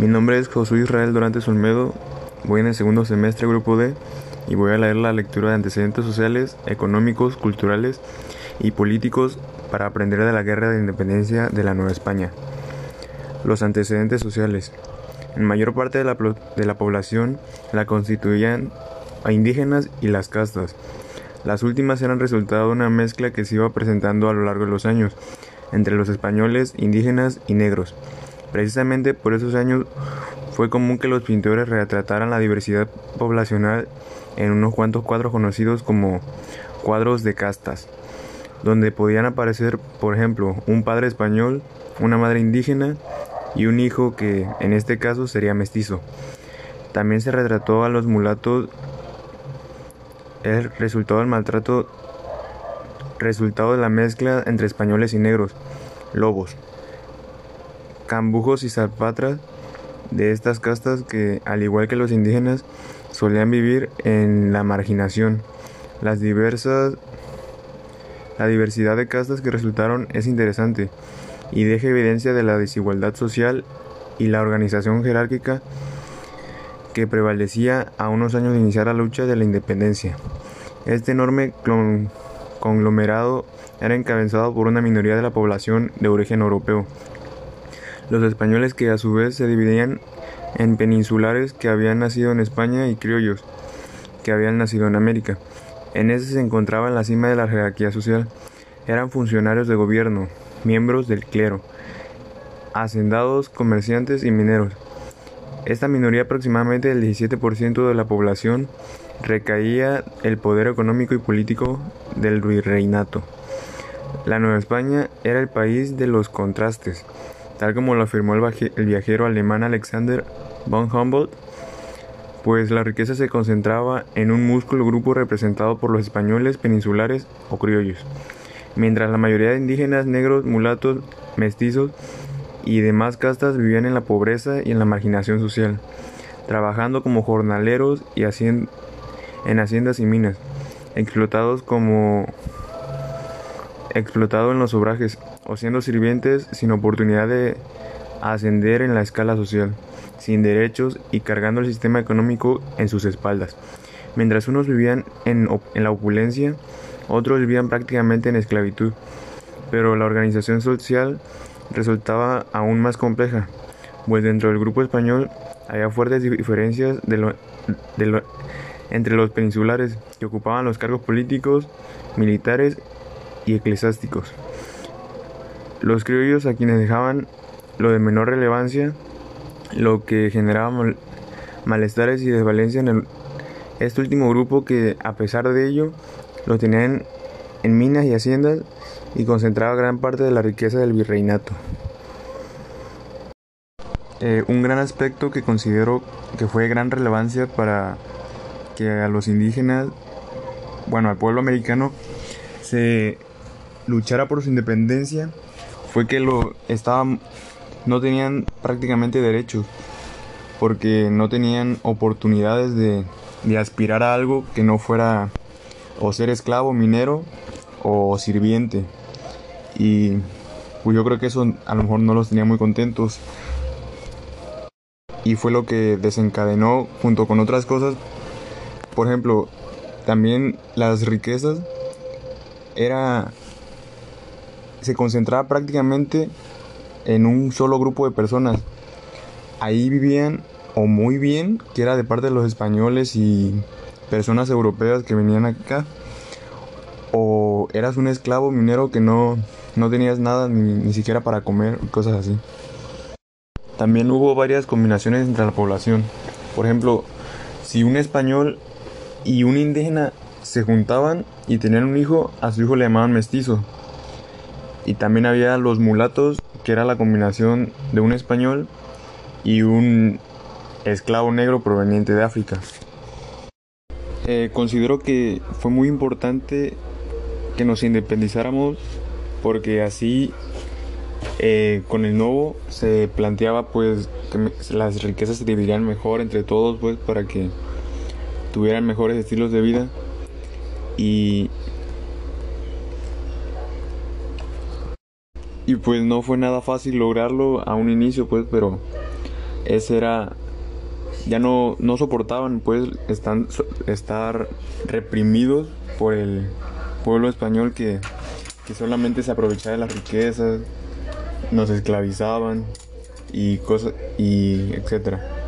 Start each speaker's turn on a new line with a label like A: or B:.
A: Mi nombre es Josué Israel Durante Olmedo, voy en el segundo semestre Grupo D y voy a leer la lectura de antecedentes sociales, económicos, culturales y políticos para aprender de la guerra de independencia de la Nueva España. Los antecedentes sociales. En mayor parte de la, de la población la constituían a indígenas y las castas. Las últimas eran resultado de una mezcla que se iba presentando a lo largo de los años entre los españoles, indígenas y negros. Precisamente por esos años fue común que los pintores retrataran la diversidad poblacional en unos cuantos cuadros conocidos como cuadros de castas, donde podían aparecer, por ejemplo, un padre español, una madre indígena y un hijo que en este caso sería mestizo. También se retrató a los mulatos el resultado del maltrato resultado de la mezcla entre españoles y negros, lobos, cambujos y zapatras de estas castas que, al igual que los indígenas, solían vivir en la marginación. La diversidad de castas que resultaron es interesante y deja evidencia de la desigualdad social y la organización jerárquica que prevalecía a unos años de iniciar la lucha de la independencia. Este enorme conglomerado era encabezado por una minoría de la población de origen europeo. Los españoles que a su vez se dividían en peninsulares que habían nacido en España y criollos que habían nacido en América. En ese se encontraba en la cima de la jerarquía social. Eran funcionarios de gobierno, miembros del clero, hacendados, comerciantes y mineros. Esta minoría, aproximadamente el 17% de la población, recaía el poder económico y político del virreinato. La Nueva España era el país de los contrastes, tal como lo afirmó el, viajero alemán Alexander von Humboldt, pues la riqueza se concentraba en un músculo grupo representado por los españoles peninsulares o criollos, mientras la mayoría de indígenas, negros, mulatos, mestizos y demás castas vivían en la pobreza y en la marginación social, trabajando como jornaleros y en haciendas y minas, explotados como explotado en los obrajes o siendo sirvientes sin oportunidad de ascender en la escala social, sin derechos y cargando el sistema económico en sus espaldas. Mientras unos vivían en, la opulencia, otros vivían prácticamente en esclavitud, pero la organización social resultaba aún más compleja, pues dentro del grupo español había fuertes diferencias entre los peninsulares que ocupaban los cargos políticos, militares y eclesiásticos. Los criollos a quienes dejaban lo de menor relevancia, lo que generaba malestares y desvalencia en este último grupo que a pesar de ello lo tenían en minas y haciendas y concentraba gran parte de la riqueza del virreinato. Eh, un gran aspecto que considero que fue de gran relevancia para que a los indígenas, bueno, al pueblo americano, se luchara por su independencia fue que lo estaban no tenían prácticamente derechos porque no tenían oportunidades de, aspirar a algo que no fuera o ser esclavo, minero o sirviente. Y pues yo creo que eso a lo mejor no los tenía muy contentos. Y fue lo que desencadenó, junto con otras cosas, por ejemplo, también las riquezas era se concentraba prácticamente en un solo grupo de personas. Ahí vivían o muy bien, que era de parte de los españoles y personas europeas que venían acá, o eras un esclavo minero que no, no tenías nada ni, ni siquiera para comer, cosas así. También hubo varias combinaciones entre la población. Por ejemplo, si un español y un indígena se juntaban y tenían un hijo, a su hijo le llamaban mestizo. Y también había los mulatos, que era la combinación de un español y un esclavo negro proveniente de África. Eh, considero que fue muy importante que nos independizáramos porque así eh, con el nuevo se planteaba pues que las riquezas se dividirían mejor entre todos pues para que tuvieran mejores estilos de vida y y pues no fue nada fácil lograrlo a un inicio pues pero ese era ya no, no soportaban pues están, estar reprimidos por el pueblo español que, que solamente se aprovechaba de las riquezas, nos esclavizaban y cosas y etcétera.